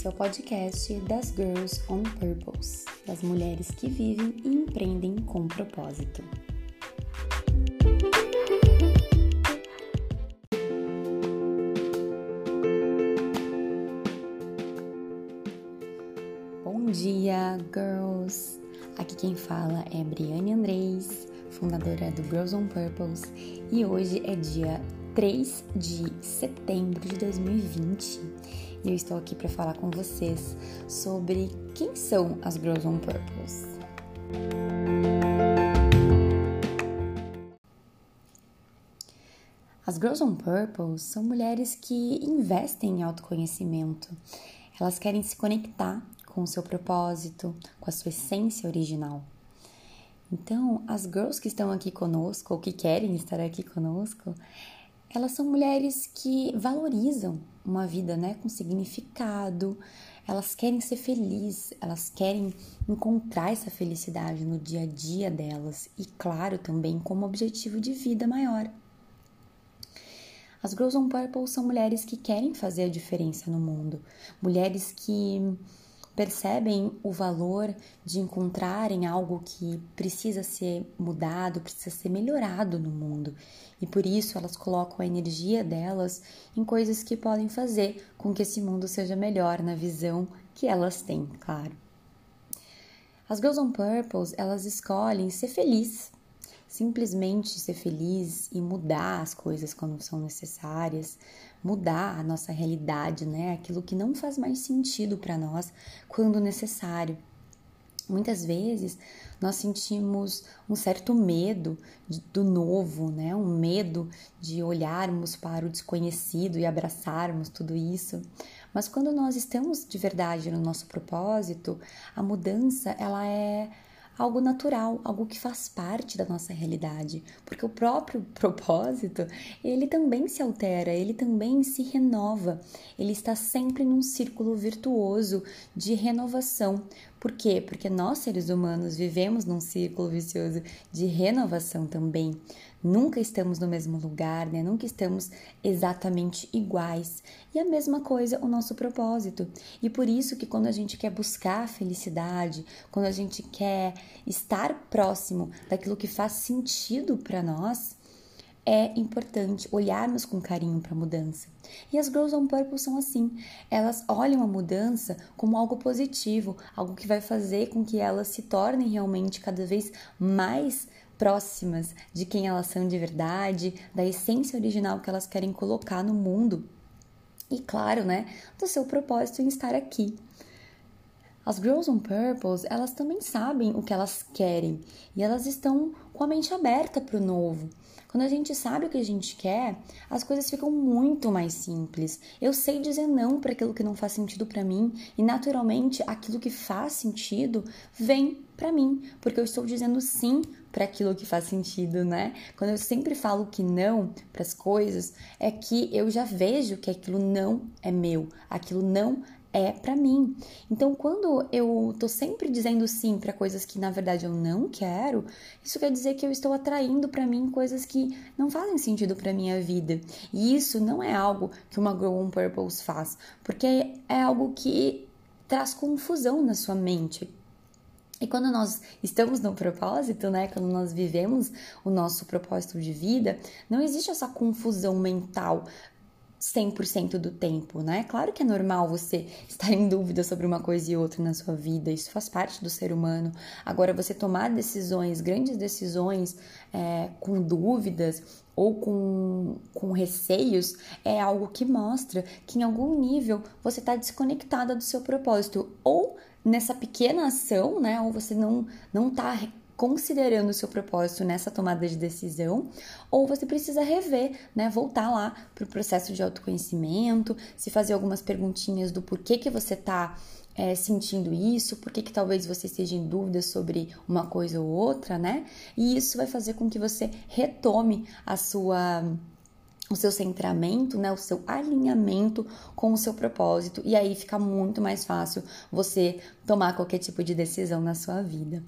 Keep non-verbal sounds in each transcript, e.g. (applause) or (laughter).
Esse é o podcast das Girls on Purpose, das mulheres que vivem e empreendem com propósito. Bom dia, girls! Aqui quem fala é Briane Andrés, fundadora do Girls on Purpose, e hoje é dia 3 de setembro de 2020 e eu estou aqui para falar com vocês sobre quem são as Girls on Purpose. As Girls on Purpose são mulheres que investem em autoconhecimento. Elas querem se conectar com o seu propósito, com a sua essência original. Então, as girls que estão aqui conosco, ou que querem estar aqui conosco, elas são mulheres que valorizam uma vida né, com significado, elas querem ser felizes, elas querem encontrar essa felicidade no dia a dia delas e, claro, também como objetivo de vida maior. As Girls on Purple são mulheres que querem fazer a diferença no mundo, mulheres que percebem o valor de encontrarem algo que precisa ser mudado, precisa ser melhorado no mundo. E por isso elas colocam a energia delas em coisas que podem fazer com que esse mundo seja melhor na visão que elas têm, claro. As Girls on Purpose, elas escolhem ser felizes, simplesmente ser feliz e mudar as coisas quando são necessárias, mudar a nossa realidade, né? Aquilo que não faz mais sentido para nós quando necessário. Muitas vezes nós sentimos um certo medo do novo, né? Um medo de olharmos para o desconhecido e abraçarmos tudo isso. Mas quando nós estamos de verdade no nosso propósito, a mudança ela é algo natural, algo que faz parte da nossa realidade, porque o próprio (laughs) propósito, ele também se altera, ele também se renova. Ele está sempre num círculo virtuoso de renovação. Por quê? Porque nós seres humanos vivemos num círculo vicioso de renovação também. Nunca estamos no mesmo lugar, né? Nunca estamos exatamente iguais. E a mesma coisa o nosso propósito. E por isso que quando a gente quer buscar a felicidade, quando a gente quer estar próximo daquilo que faz sentido para nós, é importante olharmos com carinho para a mudança. E as Girls on Purple são assim. Elas olham a mudança como algo positivo, algo que vai fazer com que elas se tornem realmente cada vez mais próximas de quem elas são de verdade, da essência original que elas querem colocar no mundo. E claro, né, do seu propósito em estar aqui. As Girls on Purpose, elas também sabem o que elas querem e elas estão com a mente aberta para o novo. Quando a gente sabe o que a gente quer, as coisas ficam muito mais simples. Eu sei dizer não para aquilo que não faz sentido para mim e naturalmente aquilo que faz sentido vem para mim, porque eu estou dizendo sim para aquilo que faz sentido, né? Quando eu sempre falo que não para as coisas, é que eu já vejo que aquilo não é meu, aquilo não é para mim. Então, quando eu tô sempre dizendo sim para coisas que na verdade eu não quero, isso quer dizer que eu estou atraindo para mim coisas que não fazem sentido para minha vida. E isso não é algo que uma Girl on Purpose faz, porque é algo que traz confusão na sua mente. E quando nós estamos no propósito, né, quando nós vivemos o nosso propósito de vida, não existe essa confusão mental 100% do tempo, né? Claro que é normal você estar em dúvida sobre uma coisa e outra na sua vida, isso faz parte do ser humano. Agora, você tomar decisões, grandes decisões, é, com dúvidas ou com, com receios, é algo que mostra que em algum nível você está desconectada do seu propósito, ou nessa pequena ação, né? Ou você não, não está considerando o seu propósito nessa tomada de decisão, ou você precisa rever, né? Voltar lá para o processo de autoconhecimento, se fazer algumas perguntinhas do porquê que você está é, sentindo isso, por que talvez você esteja em dúvida sobre uma coisa ou outra, né? E isso vai fazer com que você retome a sua o seu centramento, né, o seu alinhamento com o seu propósito e aí fica muito mais fácil você tomar qualquer tipo de decisão na sua vida.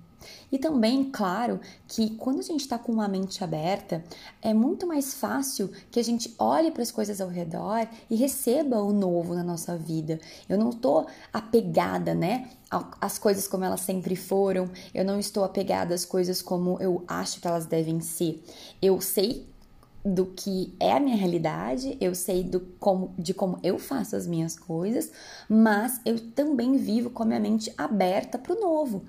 E também, claro, que quando a gente está com uma mente aberta, é muito mais fácil que a gente olhe para as coisas ao redor e receba o novo na nossa vida. Eu não estou apegada, né, às coisas como elas sempre foram, eu não estou apegada às coisas como eu acho que elas devem ser. Eu sei do que é a minha realidade, eu sei do como, de como eu faço as minhas coisas, mas eu também vivo com a minha mente aberta para o novo.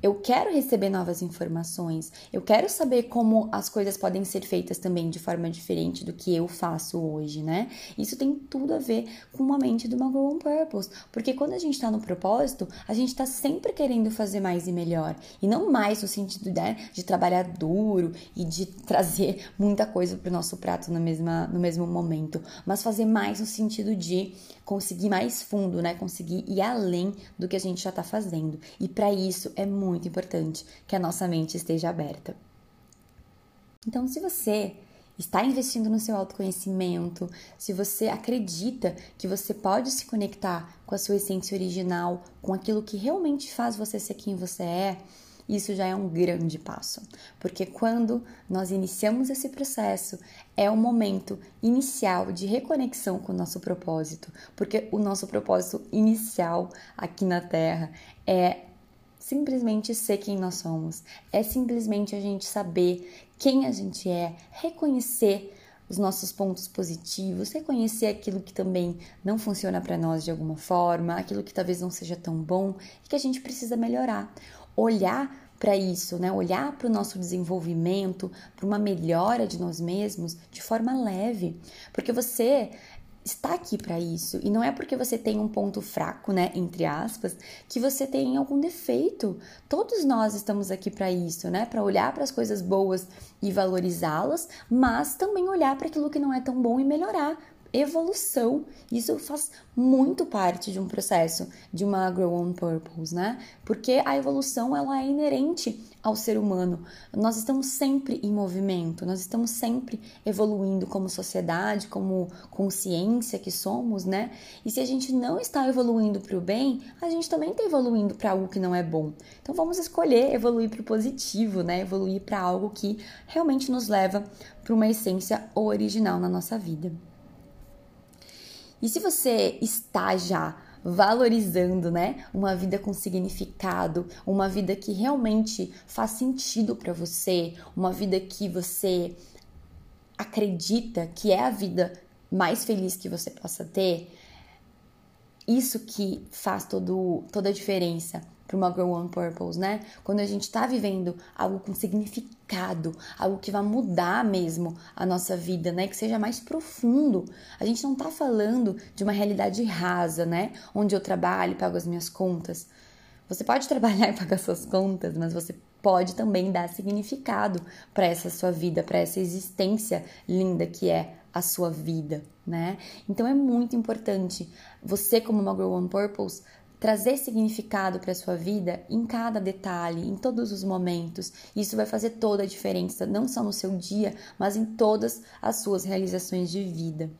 Eu quero receber novas informações, eu quero saber como as coisas podem ser feitas também de forma diferente do que eu faço hoje, né? Isso tem tudo a ver com a mente do uma on Purpose, porque quando a gente está no propósito, a gente está sempre querendo fazer mais e melhor, e não mais no sentido né, de trabalhar duro e de trazer muita coisa para o nosso prato no, mesma, no mesmo momento, mas fazer mais no sentido de conseguir mais fundo, né? Conseguir ir além do que a gente já está fazendo. E para isso é muito importante que a nossa mente esteja aberta. Então, se você está investindo no seu autoconhecimento, se você acredita que você pode se conectar com a sua essência original, com aquilo que realmente faz você ser quem você é, isso já é um grande passo, porque quando nós iniciamos esse processo, é o momento inicial de reconexão com o nosso propósito, porque o nosso propósito inicial aqui na Terra é simplesmente ser quem nós somos, é simplesmente a gente saber quem a gente é, reconhecer os nossos pontos positivos, reconhecer aquilo que também não funciona para nós de alguma forma, aquilo que talvez não seja tão bom e que a gente precisa melhorar. Olhar para isso, né? Olhar para o nosso desenvolvimento, para uma melhora de nós mesmos de forma leve, porque você está aqui para isso. E não é porque você tem um ponto fraco, né, entre aspas, que você tem algum defeito. Todos nós estamos aqui para isso, né, para olhar para as coisas boas e valorizá-las, mas também olhar para aquilo que não é tão bom e melhorar, evolução. Isso faz muito parte de um processo de uma grow on purpose, né? Porque a evolução ela é inerente ao ser humano. Nós estamos sempre em movimento, nós estamos sempre evoluindo como sociedade, como consciência que somos, né? E se a gente não está evoluindo para o bem, a gente também está evoluindo para algo que não é bom. Então vamos escolher evoluir para o positivo, né? Evoluir para algo que realmente nos leva para uma essência original na nossa vida. E se você está já valorizando, né, uma vida com significado, uma vida que realmente faz sentido para você, uma vida que você acredita que é a vida mais feliz que você possa ter, isso que faz todo, toda a diferença para uma Girl on Purpose, né? Quando a gente está vivendo algo com significado, algo que vai mudar mesmo a nossa vida, né? Que seja mais profundo. A gente não está falando de uma realidade rasa, né? Onde eu trabalho e pago as minhas contas. Você pode (laughs) trabalhar e pagar suas contas, mas você pode também dar significado para essa sua vida, para essa existência linda que é a sua vida, né? Então é muito importante você como uma Girl on Purpose trazer significado para a sua vida em cada detalhe, em todos os momentos. Isso vai fazer toda a diferença, não só no seu dia, mas em todas as suas realizações de vida.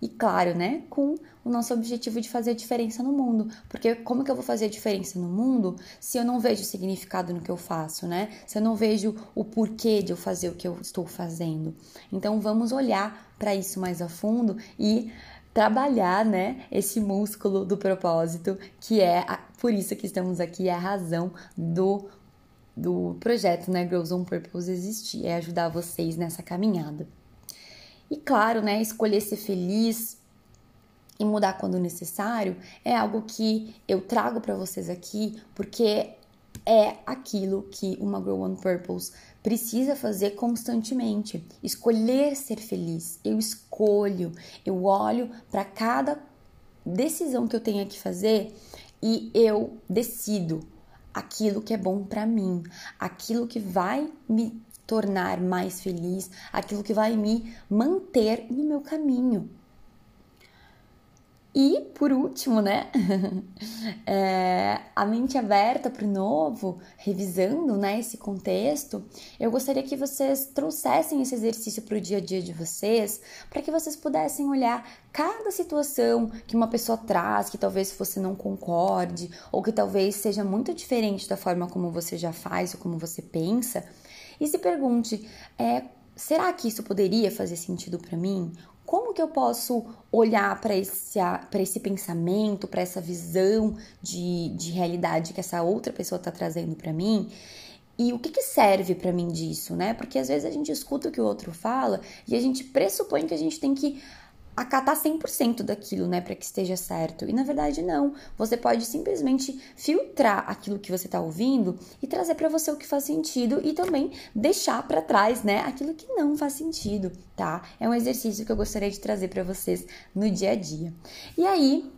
E claro, né, com o nosso objetivo de fazer a diferença no mundo. Porque como que eu vou fazer a diferença no mundo se eu não vejo significado no que eu faço, né? Se eu não vejo o porquê de eu fazer o que eu estou fazendo. Então vamos olhar para isso mais a fundo e trabalhar, né, esse músculo do propósito, que é a, por isso que estamos aqui, é a razão do, do projeto, né, Girls on Purpose existir, é ajudar vocês nessa caminhada. E claro, né, escolher ser feliz e mudar quando necessário é algo que eu trago para vocês aqui, porque é aquilo que uma Grow on Purpose precisa fazer constantemente. Escolher ser feliz. Eu escolho, eu olho para cada decisão que eu tenho que fazer e eu decido aquilo que é bom para mim, aquilo que vai me tornar mais feliz, aquilo que vai me manter no meu caminho. E, por último, né, (laughs) é, a mente aberta para o novo, revisando né, esse contexto, eu gostaria que vocês trouxessem esse exercício para o dia a dia de vocês, para que vocês pudessem olhar cada situação que uma pessoa traz, que talvez você não concorde, ou que talvez seja muito diferente da forma como você já faz ou como você pensa, e se pergunte: é, será que isso poderia fazer sentido para mim? Como que eu posso olhar para esse, esse pensamento, para essa visão de, de realidade que essa outra pessoa está trazendo para mim? E o que, que serve para mim disso, né? Porque às vezes a gente escuta o que o outro fala e a gente pressupõe que a gente tem que acatar 100% daquilo, né, para que esteja certo. E na verdade não. Você pode simplesmente filtrar aquilo que você está ouvindo e trazer para você o que faz sentido e também deixar para trás, né, aquilo que não faz sentido, tá? É um exercício que eu gostaria de trazer para vocês no dia a dia. E aí,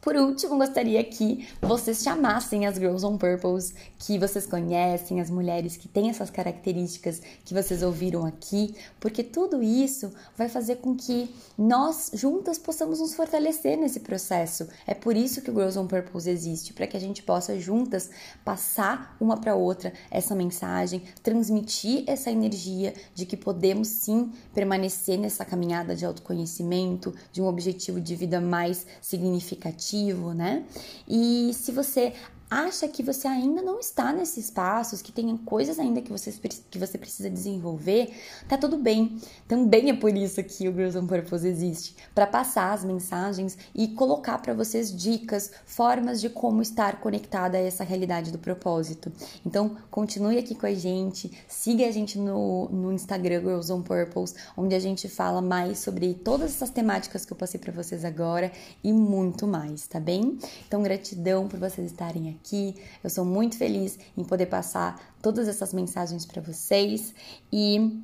por último, gostaria que vocês chamassem as Girls on Purpose que vocês conhecem, as mulheres que têm essas características que vocês ouviram aqui, porque tudo isso vai fazer com que nós juntas possamos nos fortalecer nesse processo. É por isso que o Girls on Purpose existe, para que a gente possa juntas passar uma para outra essa mensagem, transmitir essa energia de que podemos sim permanecer nessa caminhada de autoconhecimento, de um objetivo de vida mais significativo né? E se você acha que você ainda não está nesses passos, que tem coisas ainda que você, que você precisa desenvolver, tá tudo bem. Também é por isso que o Girls on Purpose existe, para passar as mensagens e colocar para vocês dicas, formas de como estar conectada a essa realidade do propósito. Então, continue aqui com a gente, siga a gente no, no Instagram Girls on Purpose, onde a gente fala mais sobre todas essas temáticas que eu passei para vocês agora e muito mais, tá bem? Então, gratidão por vocês estarem aqui aqui. Eu sou muito feliz em poder passar todas essas mensagens para vocês e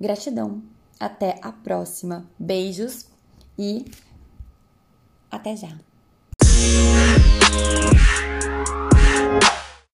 gratidão. Até a próxima. Beijos e até já.